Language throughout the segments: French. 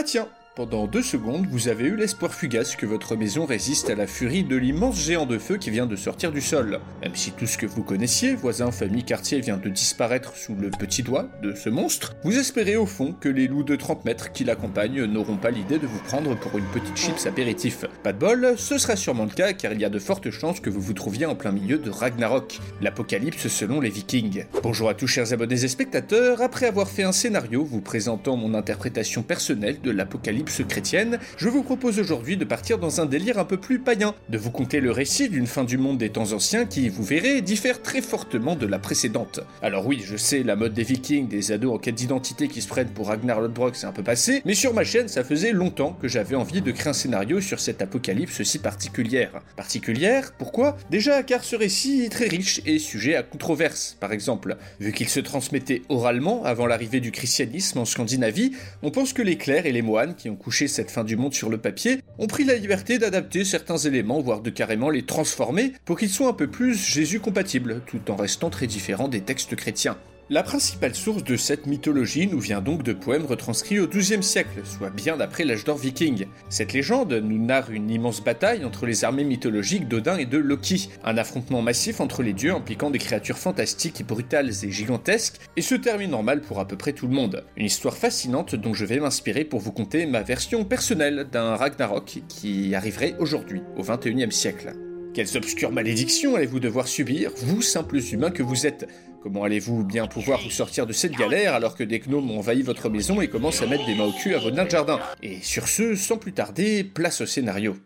Ah tiens Pendant deux secondes, vous avez eu l'espoir fugace que votre maison résiste à la furie de l'immense géant de feu qui vient de sortir du sol. Même si tout ce que vous connaissiez, voisin, famille, quartier, vient de disparaître sous le petit doigt de ce monstre, vous espérez au fond que les loups de 30 mètres qui l'accompagnent n'auront pas l'idée de vous prendre pour une petite chips apéritif. Pas de bol, ce sera sûrement le cas car il y a de fortes chances que vous vous trouviez en plein milieu de Ragnarok, l'apocalypse selon les vikings. Bonjour à tous chers abonnés et spectateurs, après avoir fait un scénario vous présentant mon interprétation personnelle de l'apocalypse chrétienne, je vous propose aujourd'hui de partir dans un délire un peu plus païen, de vous conter le récit d'une fin du monde des temps anciens qui, vous verrez, diffère très fortement de la précédente. Alors oui, je sais, la mode des vikings, des ados en quête d'identité qui se prennent pour Ragnar Lodbrok, c'est un peu passé, mais sur ma chaîne, ça faisait longtemps que j'avais envie de créer un scénario sur cette apocalypse si particulière. Particulière Pourquoi? Déjà car ce récit est très riche et sujet à controverse, par exemple. Vu qu'il se transmettait oralement avant l'arrivée du christianisme en Scandinavie, on pense que les clercs et les moines qui couché cette fin du monde sur le papier, ont pris la liberté d'adapter certains éléments, voire de carrément les transformer, pour qu'ils soient un peu plus Jésus compatibles, tout en restant très différents des textes chrétiens. La principale source de cette mythologie nous vient donc de poèmes retranscrits au XIIe siècle, soit bien après l'âge d'or viking. Cette légende nous narre une immense bataille entre les armées mythologiques d'Odin et de Loki, un affrontement massif entre les dieux impliquant des créatures fantastiques, brutales et gigantesques, et se termine normal pour à peu près tout le monde. Une histoire fascinante dont je vais m'inspirer pour vous conter ma version personnelle d'un Ragnarok qui arriverait aujourd'hui, au XXIe siècle. Quelles obscures malédictions allez-vous devoir subir, vous simples humains que vous êtes? Comment allez-vous bien pouvoir vous sortir de cette galère alors que des gnomes ont envahi votre maison et commencent à mettre des mains au cul à vos nains de jardin? Et sur ce, sans plus tarder, place au scénario.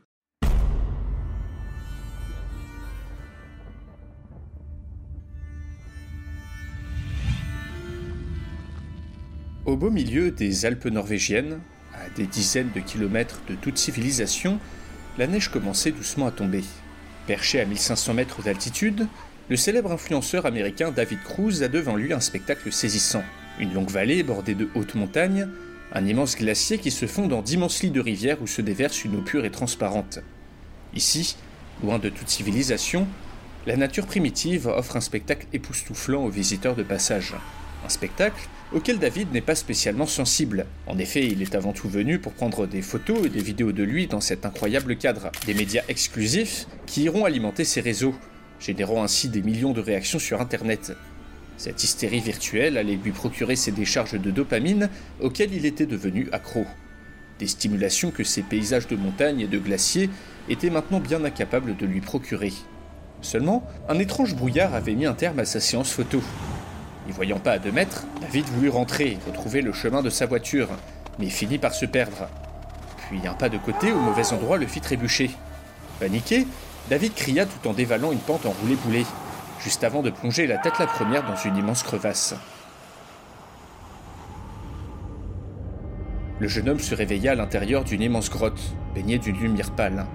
Au beau milieu des Alpes norvégiennes, à des dizaines de kilomètres de toute civilisation, la neige commençait doucement à tomber. Perché à 1500 mètres d'altitude, le célèbre influenceur américain David Cruz a devant lui un spectacle saisissant. Une longue vallée bordée de hautes montagnes, un immense glacier qui se fond dans d'immenses lits de rivières où se déverse une eau pure et transparente. Ici, loin de toute civilisation, la nature primitive offre un spectacle époustouflant aux visiteurs de passage. Un spectacle auquel David n'est pas spécialement sensible. En effet, il est avant tout venu pour prendre des photos et des vidéos de lui dans cet incroyable cadre, des médias exclusifs qui iront alimenter ses réseaux, générant ainsi des millions de réactions sur Internet. Cette hystérie virtuelle allait lui procurer ses décharges de dopamine auxquelles il était devenu accro. Des stimulations que ces paysages de montagne et de glaciers étaient maintenant bien incapables de lui procurer. Seulement, un étrange brouillard avait mis un terme à sa séance photo. N'y voyant pas à deux mètres, David voulut rentrer, retrouver le chemin de sa voiture, mais finit par se perdre. Puis un pas de côté au mauvais endroit le fit trébucher. Paniqué, David cria tout en dévalant une pente enroulée boulet, juste avant de plonger la tête la première dans une immense crevasse. Le jeune homme se réveilla à l'intérieur d'une immense grotte, baignée d'une lumière pâle.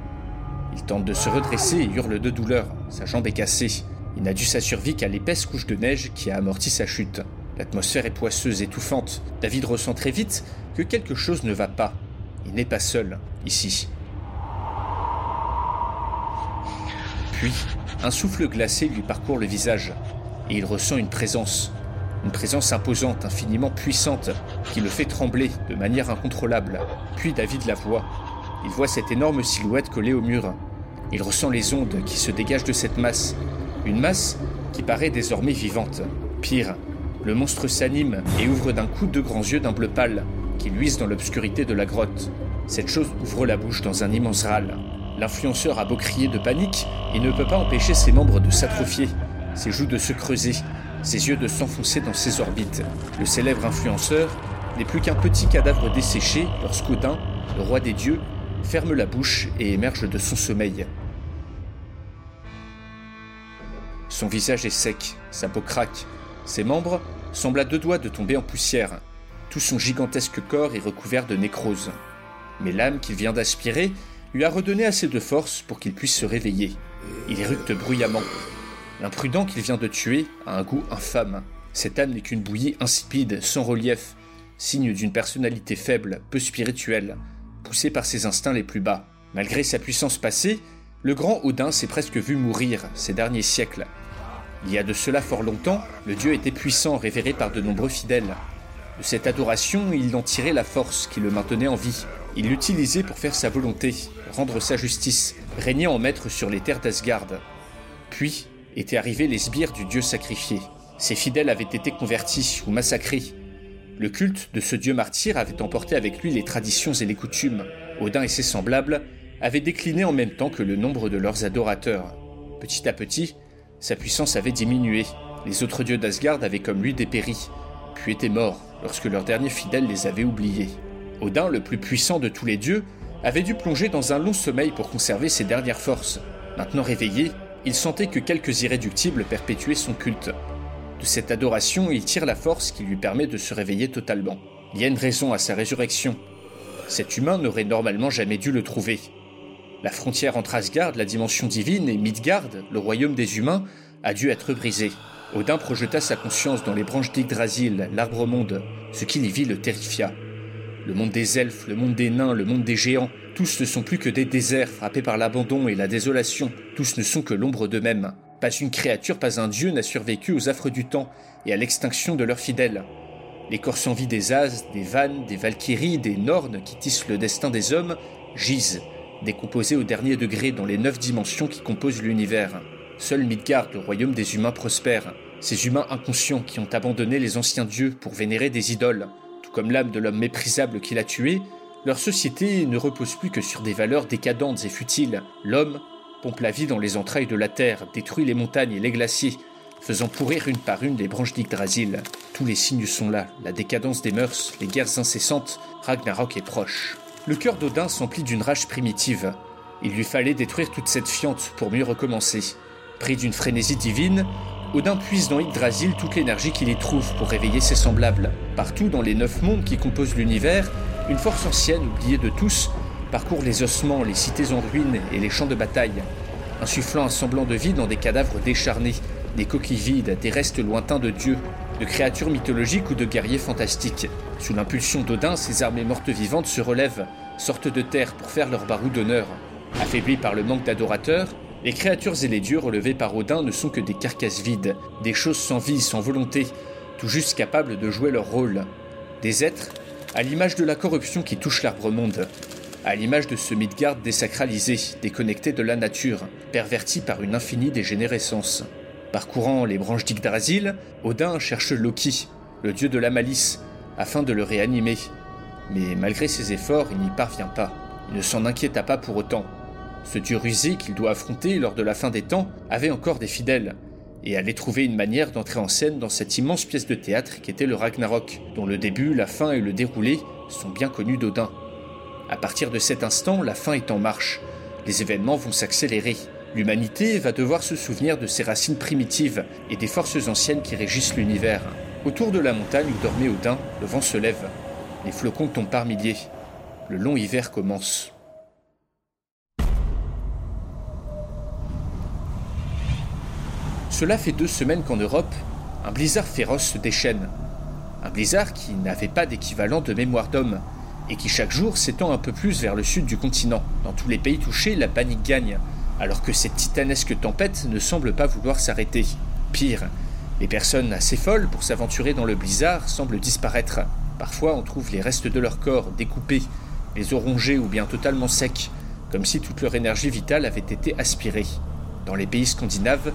Il tente de se redresser et hurle de douleur. Sa jambe est cassée. Il n'a dû sa survie qu'à l'épaisse couche de neige qui a amorti sa chute. L'atmosphère est poisseuse, étouffante. David ressent très vite que quelque chose ne va pas. Il n'est pas seul, ici. Puis, un souffle glacé lui parcourt le visage, et il ressent une présence. Une présence imposante, infiniment puissante, qui le fait trembler de manière incontrôlable. Puis David la voit. Il voit cette énorme silhouette collée au mur. Il ressent les ondes qui se dégagent de cette masse, une masse qui paraît désormais vivante. Pire, le monstre s'anime et ouvre d'un coup deux grands yeux d'un bleu pâle qui luisent dans l'obscurité de la grotte. Cette chose ouvre la bouche dans un immense râle. L'influenceur a beau crier de panique, il ne peut pas empêcher ses membres de s'atrophier, ses joues de se creuser, ses yeux de s'enfoncer dans ses orbites. Le célèbre influenceur n'est plus qu'un petit cadavre desséché lorsqu'Odin, le roi des dieux, ferme la bouche et émerge de son sommeil. Son visage est sec, sa peau craque, ses membres semble à deux doigts de tomber en poussière. Tout son gigantesque corps est recouvert de nécrose. Mais l'âme qu'il vient d'aspirer lui a redonné assez de force pour qu'il puisse se réveiller. Il éructe bruyamment. L'imprudent qu'il vient de tuer a un goût infâme. Cette âme n'est qu'une bouillie insipide, sans relief, signe d'une personnalité faible, peu spirituelle, poussée par ses instincts les plus bas. Malgré sa puissance passée, le grand Odin s'est presque vu mourir ces derniers siècles. Il y a de cela fort longtemps, le dieu était puissant, révéré par de nombreux fidèles. De cette adoration, il en tirait la force qui le maintenait en vie. Il l'utilisait pour faire sa volonté, rendre sa justice, régner en maître sur les terres d'Asgard. Puis étaient arrivés les sbires du dieu sacrifié. Ses fidèles avaient été convertis ou massacrés. Le culte de ce dieu martyr avait emporté avec lui les traditions et les coutumes. Odin et ses semblables avaient décliné en même temps que le nombre de leurs adorateurs. Petit à petit, sa puissance avait diminué. Les autres dieux d'Asgard avaient comme lui dépéri, puis étaient morts lorsque leurs derniers fidèles les avaient oubliés. Odin, le plus puissant de tous les dieux, avait dû plonger dans un long sommeil pour conserver ses dernières forces. Maintenant réveillé, il sentait que quelques irréductibles perpétuaient son culte. De cette adoration, il tire la force qui lui permet de se réveiller totalement. Il y a une raison à sa résurrection. Cet humain n'aurait normalement jamais dû le trouver. La frontière entre Asgard, la dimension divine, et Midgard, le royaume des humains, a dû être brisée. Odin projeta sa conscience dans les branches d'Yggdrasil, l'arbre-monde. Ce qu'il y vit le terrifia. Le monde des elfes, le monde des nains, le monde des géants, tous ne sont plus que des déserts frappés par l'abandon et la désolation. Tous ne sont que l'ombre d'eux-mêmes. Pas une créature, pas un dieu n'a survécu aux affres du temps et à l'extinction de leurs fidèles. Les corps sans vie des As, des Vannes, des Valkyries, des Nornes qui tissent le destin des hommes gisent, décomposés au dernier degré dans les neuf dimensions qui composent l'univers. Seul Midgard, le royaume des humains, prospère. Ces humains inconscients qui ont abandonné les anciens dieux pour vénérer des idoles, tout comme l'âme de l'homme méprisable qui l'a tué, leur société ne repose plus que sur des valeurs décadentes et futiles. L'homme, pompe la vie dans les entrailles de la terre, détruit les montagnes et les glaciers, faisant pourrir une par une les branches d'Yggdrasil. Tous les signes sont là, la décadence des mœurs, les guerres incessantes, Ragnarok est proche. Le cœur d'Odin s'emplit d'une rage primitive. Il lui fallait détruire toute cette fiente pour mieux recommencer. Pris d'une frénésie divine, Odin puise dans Yggdrasil toute l'énergie qu'il y trouve pour réveiller ses semblables. Partout dans les neuf mondes qui composent l'univers, une force ancienne, oubliée de tous, parcourt les ossements, les cités en ruine et les champs de bataille, insufflant un semblant de vie dans des cadavres décharnés, des coquilles vides, des restes lointains de dieux, de créatures mythologiques ou de guerriers fantastiques. Sous l'impulsion d'Odin, ces armées mortes vivantes se relèvent, sortent de terre pour faire leur barou d'honneur. Affaiblis par le manque d'adorateurs, les créatures et les dieux relevés par Odin ne sont que des carcasses vides, des choses sans vie, sans volonté, tout juste capables de jouer leur rôle. Des êtres, à l'image de la corruption qui touche l'arbre-monde, à l'image de ce Midgard désacralisé, déconnecté de la nature, perverti par une infinie dégénérescence. Parcourant les branches d'Yggdrasil, Odin cherche Loki, le dieu de la malice, afin de le réanimer. Mais malgré ses efforts, il n'y parvient pas. Il ne s'en inquiéta pas pour autant. Ce dieu rusé qu'il doit affronter lors de la fin des temps avait encore des fidèles, et allait trouver une manière d'entrer en scène dans cette immense pièce de théâtre qu'était le Ragnarok, dont le début, la fin et le déroulé sont bien connus d'Odin. À partir de cet instant, la fin est en marche. Les événements vont s'accélérer. L'humanité va devoir se souvenir de ses racines primitives et des forces anciennes qui régissent l'univers. Autour de la montagne où dormait Odin, le vent se lève. Les flocons tombent par milliers. Le long hiver commence. Cela fait deux semaines qu'en Europe, un blizzard féroce se déchaîne. Un blizzard qui n'avait pas d'équivalent de mémoire d'homme, et qui chaque jour s'étend un peu plus vers le sud du continent. Dans tous les pays touchés, la panique gagne, alors que cette titanesque tempête ne semble pas vouloir s'arrêter. Pire, les personnes assez folles pour s'aventurer dans le blizzard semblent disparaître. Parfois, on trouve les restes de leur corps découpés, les os rongés ou bien totalement secs, comme si toute leur énergie vitale avait été aspirée. Dans les pays scandinaves,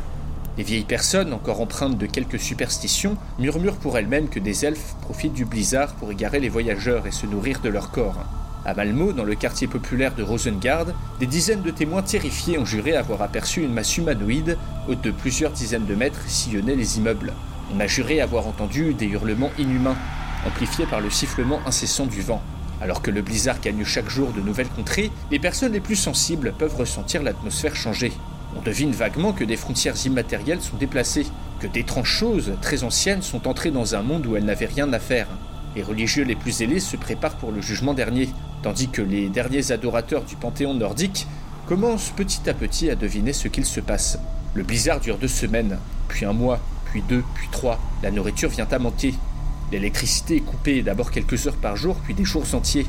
les vieilles personnes, encore empreintes de quelques superstitions, murmurent pour elles-mêmes que des elfes profitent du blizzard pour égarer les voyageurs et se nourrir de leur corps. À Malmo, dans le quartier populaire de Rosengard, des dizaines de témoins terrifiés ont juré avoir aperçu une masse humanoïde, haute de plusieurs dizaines de mètres, sillonner les immeubles. On a juré avoir entendu des hurlements inhumains, amplifiés par le sifflement incessant du vent. Alors que le blizzard gagne chaque jour de nouvelles contrées, les personnes les plus sensibles peuvent ressentir l'atmosphère changer. On devine vaguement que des frontières immatérielles sont déplacées, que d'étranges choses très anciennes sont entrées dans un monde où elles n'avaient rien à faire. Les religieux les plus zélés se préparent pour le jugement dernier, tandis que les derniers adorateurs du panthéon nordique commencent petit à petit à deviner ce qu'il se passe. Le blizzard dure deux semaines, puis un mois, puis deux, puis trois. La nourriture vient à manquer. L'électricité est coupée d'abord quelques heures par jour, puis des jours entiers,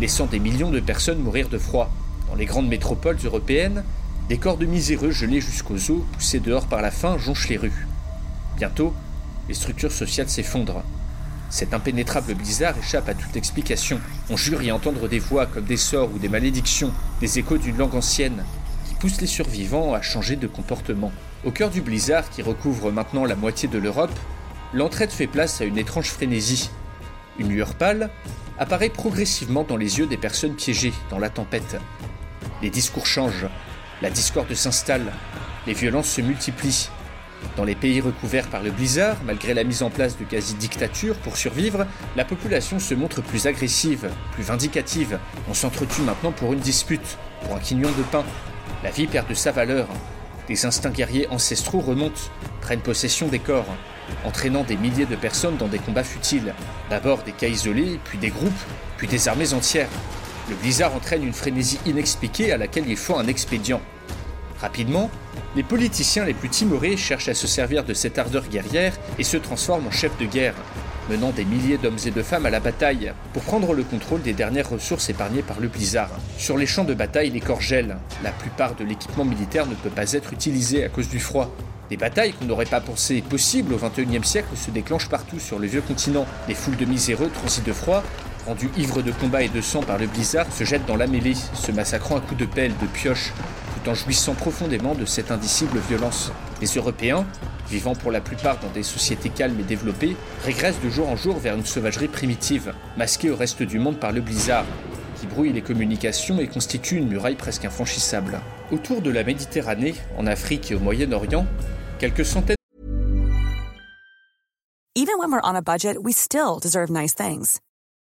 laissant des millions de personnes mourir de froid. Dans les grandes métropoles européennes, des corps de miséreux gelés jusqu'aux os, poussés dehors par la faim, jonchent les rues. Bientôt, les structures sociales s'effondrent. Cet impénétrable blizzard échappe à toute explication. On jure y entendre des voix comme des sorts ou des malédictions, des échos d'une langue ancienne, qui poussent les survivants à changer de comportement. Au cœur du blizzard qui recouvre maintenant la moitié de l'Europe, l'entraide fait place à une étrange frénésie. Une lueur pâle apparaît progressivement dans les yeux des personnes piégées dans la tempête. Les discours changent, la discorde s'installe, les violences se multiplient. Dans les pays recouverts par le blizzard, malgré la mise en place de quasi-dictatures pour survivre, la population se montre plus agressive, plus vindicative. On s'entretue maintenant pour une dispute, pour un quignon de pain. La vie perd de sa valeur. Des instincts guerriers ancestraux remontent, prennent possession des corps, entraînant des milliers de personnes dans des combats futiles. D'abord des cas isolés, puis des groupes, puis des armées entières. Le blizzard entraîne une frénésie inexpliquée à laquelle il faut un expédient. Rapidement, les politiciens les plus timorés cherchent à se servir de cette ardeur guerrière et se transforment en chefs de guerre, menant des milliers d'hommes et de femmes à la bataille pour prendre le contrôle des dernières ressources épargnées par le blizzard. Sur les champs de bataille, les corps gèlent. La plupart de l'équipement militaire ne peut pas être utilisé à cause du froid. Des batailles qu'on n'aurait pas pensé possibles au XXIe siècle se déclenchent partout sur le vieux continent. Des foules de miséreux transis de froid rendus ivres de combat et de sang par le blizzard, se jettent dans la mêlée, se massacrant à coups de pelle, de pioche, tout en jouissant profondément de cette indicible violence. Les Européens, vivant pour la plupart dans des sociétés calmes et développées, régressent de jour en jour vers une sauvagerie primitive, masquée au reste du monde par le blizzard, qui brouille les communications et constitue une muraille presque infranchissable. Autour de la Méditerranée, en Afrique et au Moyen-Orient, quelques centaines Even when we're on a budget, we still deserve nice things.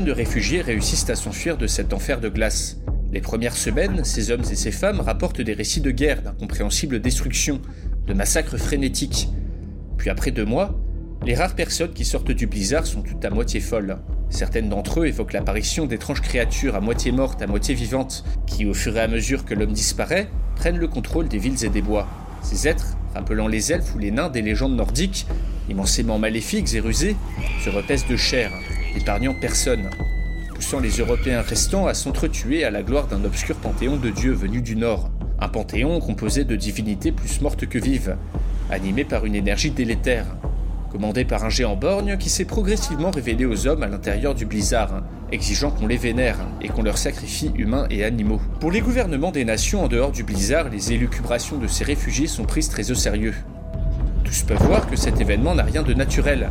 De réfugiés réussissent à s'enfuir de cet enfer de glace. Les premières semaines, ces hommes et ces femmes rapportent des récits de guerre, d'incompréhensibles destructions, de massacres frénétiques. Puis après deux mois, les rares personnes qui sortent du blizzard sont toutes à moitié folles. Certaines d'entre eux évoquent l'apparition d'étranges créatures à moitié mortes, à moitié vivantes, qui, au fur et à mesure que l'homme disparaît, prennent le contrôle des villes et des bois. Ces êtres, rappelant les elfes ou les nains des légendes nordiques, immensément maléfiques et rusés, se repaissent de chair, épargnant personne, poussant les Européens restants à s'entretuer à la gloire d'un obscur panthéon de dieux venus du Nord. Un panthéon composé de divinités plus mortes que vives, animé par une énergie délétère, commandé par un géant borgne qui s'est progressivement révélé aux hommes à l'intérieur du blizzard, exigeant qu'on les vénère et qu'on leur sacrifie humains et animaux. Pour les gouvernements des nations en dehors du blizzard, les élucubrations de ces réfugiés sont prises très au sérieux. Tous peuvent voir que cet événement n'a rien de naturel,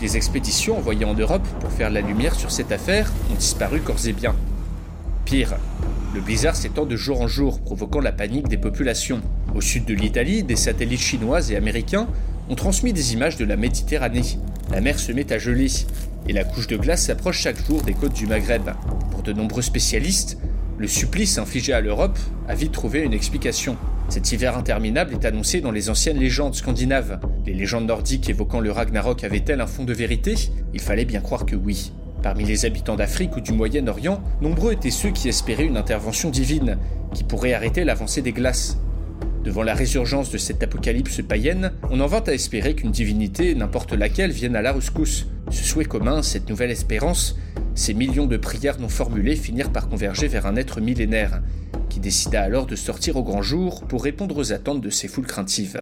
les expéditions envoyées en Europe pour faire la lumière sur cette affaire ont disparu corps et bien. Pire, le blizzard s'étend de jour en jour, provoquant la panique des populations. Au sud de l'Italie, des satellites chinois et américains ont transmis des images de la Méditerranée. La mer se met à geler et la couche de glace s'approche chaque jour des côtes du Maghreb. Pour de nombreux spécialistes, le supplice infligé à l'Europe a vite trouvé une explication. Cet hiver interminable est annoncé dans les anciennes légendes scandinaves. Les légendes nordiques évoquant le Ragnarok avaient-elles un fond de vérité? Il fallait bien croire que oui. Parmi les habitants d'Afrique ou du Moyen-Orient, nombreux étaient ceux qui espéraient une intervention divine, qui pourrait arrêter l'avancée des glaces. Devant la résurgence de cette apocalypse païenne, on en vint à espérer qu'une divinité, n'importe laquelle, vienne à la rescousse. Ce souhait commun, cette nouvelle espérance, ces millions de prières non formulées finirent par converger vers un être millénaire, qui décida alors de sortir au grand jour pour répondre aux attentes de ces foules craintives.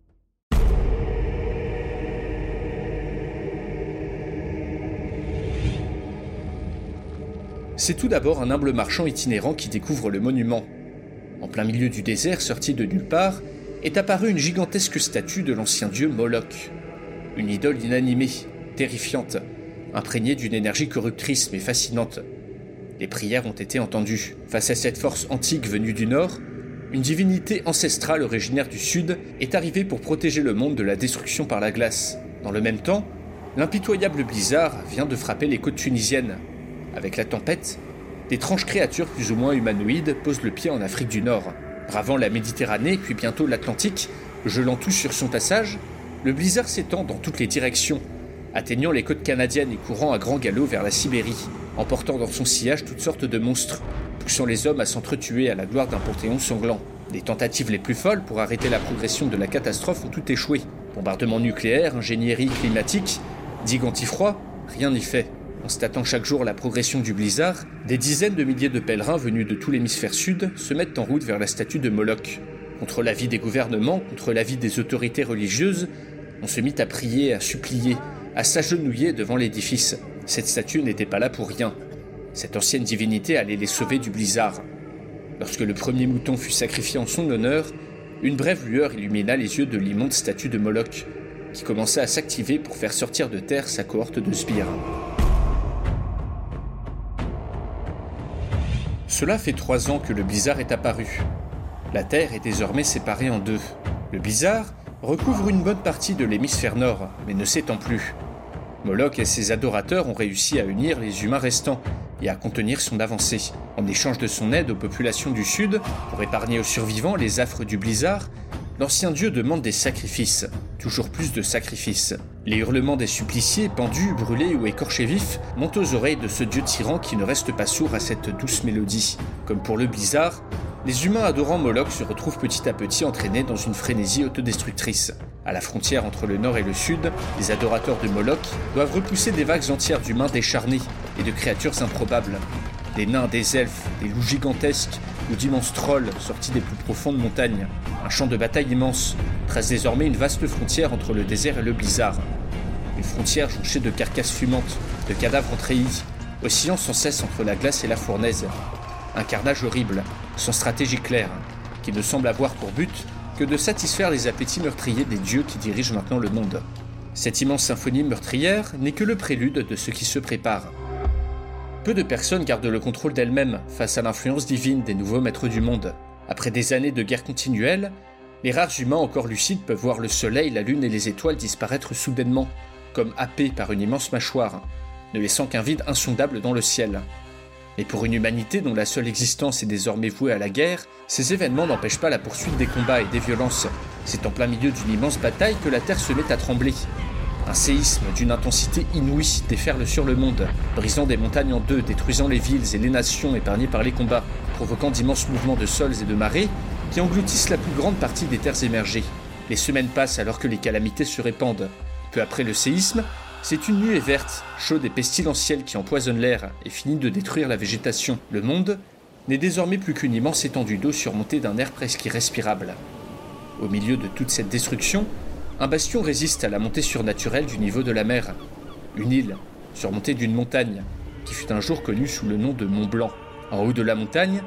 C'est tout d'abord un humble marchand itinérant qui découvre le monument. En plein milieu du désert, sorti de nulle part, est apparue une gigantesque statue de l'ancien dieu Moloch. Une idole inanimée, terrifiante, imprégnée d'une énergie corruptrice mais fascinante. Les prières ont été entendues. Face à cette force antique venue du nord, une divinité ancestrale originaire du sud est arrivée pour protéger le monde de la destruction par la glace. Dans le même temps, l'impitoyable blizzard vient de frapper les côtes tunisiennes. Avec la tempête, d'étranges créatures plus ou moins humanoïdes posent le pied en Afrique du Nord. Bravant la Méditerranée puis bientôt l'Atlantique, gelant tout sur son passage, le blizzard s'étend dans toutes les directions, atteignant les côtes canadiennes et courant à grand galop vers la Sibérie, emportant dans son sillage toutes sortes de monstres, poussant les hommes à s'entretuer à la gloire d'un panthéon sanglant. Les tentatives les plus folles pour arrêter la progression de la catastrophe ont toutes échoué. Bombardement nucléaire, ingénierie climatique, digues antifroid, rien n'y fait. Constatant chaque jour la progression du blizzard, des dizaines de milliers de pèlerins venus de tout l'hémisphère sud se mettent en route vers la statue de Moloch. Contre l'avis des gouvernements, contre l'avis des autorités religieuses, on se mit à prier, à supplier, à s'agenouiller devant l'édifice. Cette statue n'était pas là pour rien. Cette ancienne divinité allait les sauver du blizzard. Lorsque le premier mouton fut sacrifié en son honneur, une brève lueur illumina les yeux de l'immonde statue de Moloch, qui commença à s'activer pour faire sortir de terre sa cohorte de sbires. Cela fait trois ans que le blizzard est apparu. La Terre est désormais séparée en deux. Le blizzard recouvre une bonne partie de l'hémisphère nord, mais ne s'étend plus. Moloch et ses adorateurs ont réussi à unir les humains restants et à contenir son avancée. En échange de son aide aux populations du sud, pour épargner aux survivants les affres du blizzard, l'ancien dieu demande des sacrifices, toujours plus de sacrifices. Les hurlements des suppliciés, pendus, brûlés ou écorchés vifs, montent aux oreilles de ce dieu tyran qui ne reste pas sourd à cette douce mélodie. Comme pour le blizzard, les humains adorant Moloch se retrouvent petit à petit entraînés dans une frénésie autodestructrice. À la frontière entre le nord et le sud, les adorateurs de Moloch doivent repousser des vagues entières d'humains décharnés et de créatures improbables. Des nains, des elfes, des loups gigantesques ou d'immenses trolls sortis des plus profondes montagnes. Un champ de bataille immense trace désormais une vaste frontière entre le désert et le blizzard. Une frontière jonchée de carcasses fumantes, de cadavres treillis, oscillant sans cesse entre la glace et la fournaise. Un carnage horrible, sans stratégie claire, qui ne semble avoir pour but que de satisfaire les appétits meurtriers des dieux qui dirigent maintenant le monde. Cette immense symphonie meurtrière n'est que le prélude de ce qui se prépare. Peu de personnes gardent le contrôle d'elles-mêmes face à l'influence divine des nouveaux maîtres du monde. Après des années de guerre continuelle, les rares humains encore lucides peuvent voir le soleil, la lune et les étoiles disparaître soudainement, comme happés par une immense mâchoire, ne laissant qu'un vide insondable dans le ciel. Mais pour une humanité dont la seule existence est désormais vouée à la guerre, ces événements n'empêchent pas la poursuite des combats et des violences. C'est en plein milieu d'une immense bataille que la Terre se met à trembler. Un séisme d'une intensité inouïe déferle sur le monde, brisant des montagnes en deux, détruisant les villes et les nations épargnées par les combats, provoquant d'immenses mouvements de sols et de marées qui engloutissent la plus grande partie des terres émergées. Les semaines passent alors que les calamités se répandent. Peu après le séisme, c'est une nuée verte, chaude et pestilentielle qui empoisonne l'air et finit de détruire la végétation. Le monde n'est désormais plus qu'une immense étendue d'eau surmontée d'un air presque irrespirable. Au milieu de toute cette destruction, un bastion résiste à la montée surnaturelle du niveau de la mer. Une île, surmontée d'une montagne, qui fut un jour connue sous le nom de Mont Blanc. En haut de la montagne,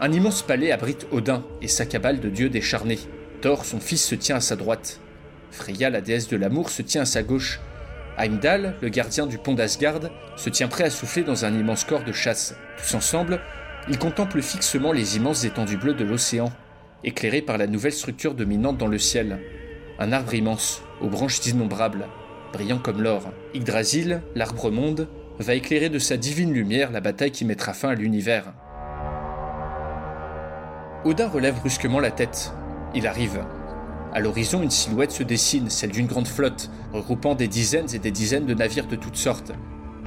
un immense palais abrite Odin et sa cabale de dieux décharnés. Thor, son fils, se tient à sa droite. Freya, la déesse de l'amour, se tient à sa gauche, Heimdall, le gardien du pont d'Asgard, se tient prêt à souffler dans un immense corps de chasse. Tous ensemble, ils contemplent fixement les immenses étendues bleues de l'océan, éclairées par la nouvelle structure dominante dans le ciel. Un arbre immense, aux branches innombrables, brillant comme l'or. Yggdrasil, l'arbre monde, va éclairer de sa divine lumière la bataille qui mettra fin à l'univers. Odin relève brusquement la tête. Il arrive. À l'horizon, une silhouette se dessine, celle d'une grande flotte, regroupant des dizaines et des dizaines de navires de toutes sortes.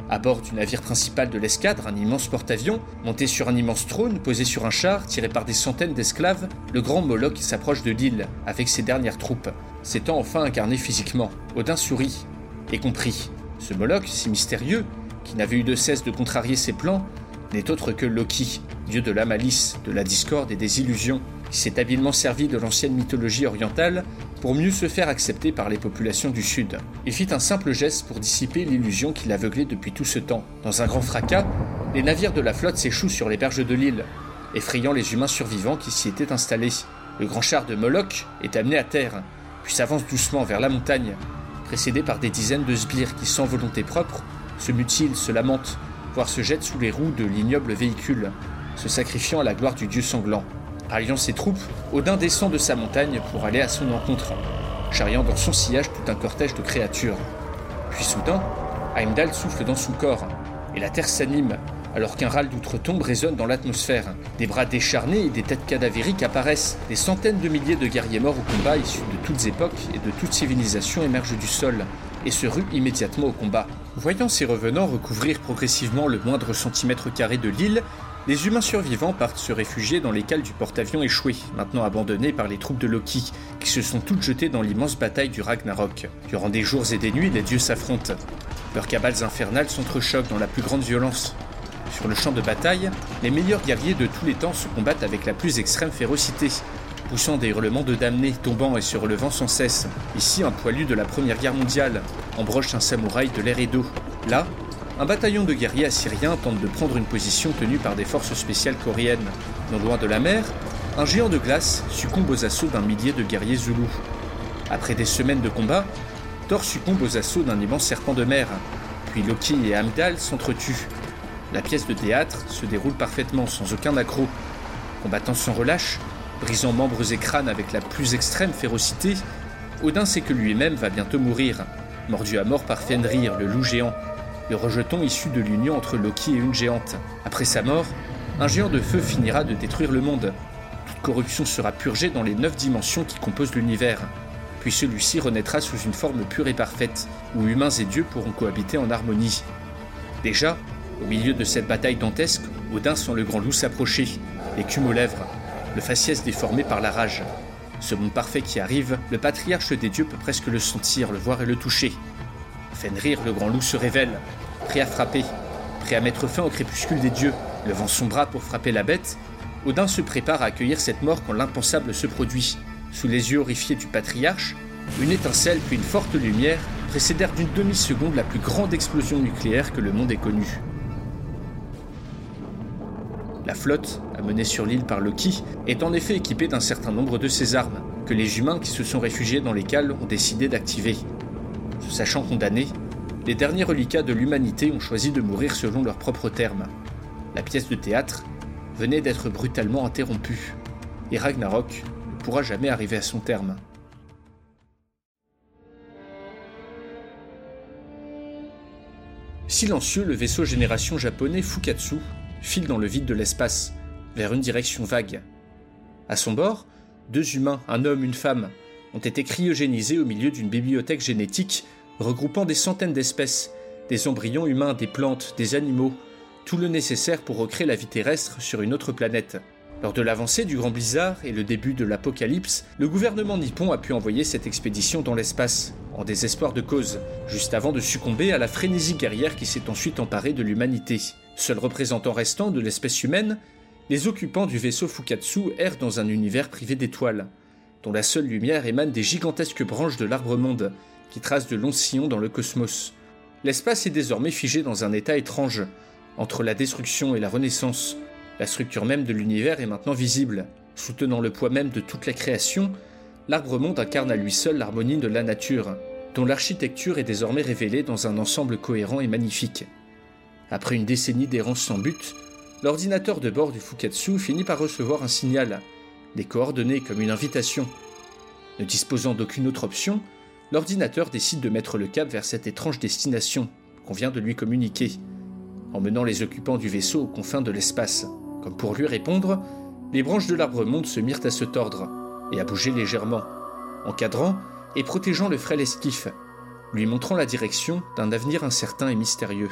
À bord du navire principal de l'escadre, un immense porte-avions, monté sur un immense trône, posé sur un char, tiré par des centaines d'esclaves, le grand Moloch s'approche de l'île, avec ses dernières troupes. S'étant enfin incarné physiquement, Odin sourit, et comprit. Ce Moloch, si mystérieux, qui n'avait eu de cesse de contrarier ses plans, n'est autre que Loki, dieu de la malice, de la discorde et des illusions, qui s'est habilement servi de l'ancienne mythologie orientale pour mieux se faire accepter par les populations du Sud. Il fit un simple geste pour dissiper l'illusion qui l'aveuglait depuis tout ce temps. Dans un grand fracas, les navires de la flotte s'échouent sur les berges de l'île, effrayant les humains survivants qui s'y étaient installés. Le grand char de Moloch est amené à terre, puis s'avance doucement vers la montagne, précédé par des dizaines de sbires qui, sans volonté propre, se mutilent, se lamentent, voire se jettent sous les roues de l'ignoble véhicule, se sacrifiant à la gloire du dieu sanglant. Ralliant ses troupes, Odin descend de sa montagne pour aller à son encontre, charriant dans son sillage tout un cortège de créatures. Puis soudain, Heimdall souffle dans son corps, et la terre s'anime, alors qu'un râle d'outre-tombe résonne dans l'atmosphère. Des bras décharnés et des têtes cadavériques apparaissent. Des centaines de milliers de guerriers morts au combat, issus de toutes époques et de toutes civilisations, émergent du sol et se ruent immédiatement au combat. Voyant ces revenants recouvrir progressivement le moindre centimètre carré de l'île, les humains survivants partent se réfugier dans les cales du porte-avions échoué, maintenant abandonné par les troupes de Loki, qui se sont toutes jetées dans l'immense bataille du Ragnarok. Durant des jours et des nuits, les dieux s'affrontent. Leurs cabales infernales s'entrechoquent dans la plus grande violence. Sur le champ de bataille, les meilleurs guerriers de tous les temps se combattent avec la plus extrême férocité, poussant des hurlements de damnés, tombant et se relevant sans cesse. Ici, un poilu de la Première Guerre mondiale embroche un samouraï de l'air et d'eau. Là, un bataillon de guerriers assyriens tente de prendre une position tenue par des forces spéciales coréennes. Non loin de la mer, un géant de glace succombe aux assauts d'un millier de guerriers zoulous. Après des semaines de combat, Thor succombe aux assauts d'un immense serpent de mer. Puis Loki et Amdal s'entretuent. La pièce de théâtre se déroule parfaitement sans aucun accroc. Combattant sans relâche, brisant membres et crânes avec la plus extrême férocité, Odin sait que lui-même va bientôt mourir, mordu à mort par Fenrir, le loup géant, le rejeton issu de l'union entre Loki et une géante. Après sa mort, un géant de feu finira de détruire le monde. Toute corruption sera purgée dans les neuf dimensions qui composent l'univers. Puis celui-ci renaîtra sous une forme pure et parfaite, où humains et dieux pourront cohabiter en harmonie. Déjà, au milieu de cette bataille dantesque, Odin sent le grand loup s'approcher, l'écume aux lèvres, le faciès déformé par la rage. Ce monde parfait qui arrive, le patriarche des dieux peut presque le sentir, le voir et le toucher. Fenrir, le grand loup, se révèle, prêt à frapper, prêt à mettre fin au crépuscule des dieux. Levant son bras pour frapper la bête, Odin se prépare à accueillir cette mort quand l'impensable se produit. Sous les yeux horrifiés du patriarche, une étincelle puis une forte lumière précédèrent d'une demi-seconde la plus grande explosion nucléaire que le monde ait connue. La flotte, amenée sur l'île par Loki, est en effet équipée d'un certain nombre de ces armes, que les humains qui se sont réfugiés dans les cales ont décidé d'activer. Sachant condamnés, les derniers reliquats de l'humanité ont choisi de mourir selon leurs propres termes. La pièce de théâtre venait d'être brutalement interrompue, et Ragnarok ne pourra jamais arriver à son terme. Silencieux, le vaisseau génération japonais Fukatsu file dans le vide de l'espace, vers une direction vague. À son bord, deux humains, un homme, une femme, ont été cryogénisés au milieu d'une bibliothèque génétique regroupant des centaines d'espèces, des embryons humains, des plantes, des animaux, tout le nécessaire pour recréer la vie terrestre sur une autre planète. Lors de l'avancée du grand blizzard et le début de l'apocalypse, le gouvernement nippon a pu envoyer cette expédition dans l'espace, en désespoir de cause, juste avant de succomber à la frénésie guerrière qui s'est ensuite emparée de l'humanité. Seul représentant restant de l'espèce humaine, les occupants du vaisseau Fukatsu errent dans un univers privé d'étoiles, dont la seule lumière émane des gigantesques branches de l'arbre-monde, qui tracent de longs sillons dans le cosmos. L'espace est désormais figé dans un état étrange. Entre la destruction et la renaissance, la structure même de l'univers est maintenant visible. Soutenant le poids même de toute la création, l'arbre-monde incarne à lui seul l'harmonie de la nature, dont l'architecture est désormais révélée dans un ensemble cohérent et magnifique. Après une décennie d'errance sans but, l'ordinateur de bord du Fukatsu finit par recevoir un signal, des coordonnées comme une invitation. Ne disposant d'aucune autre option, l'ordinateur décide de mettre le cap vers cette étrange destination qu'on vient de lui communiquer, emmenant les occupants du vaisseau aux confins de l'espace. Comme pour lui répondre, les branches de l'arbre-monde se mirent à se tordre et à bouger légèrement, encadrant et protégeant le frêle esquif, lui montrant la direction d'un avenir incertain et mystérieux.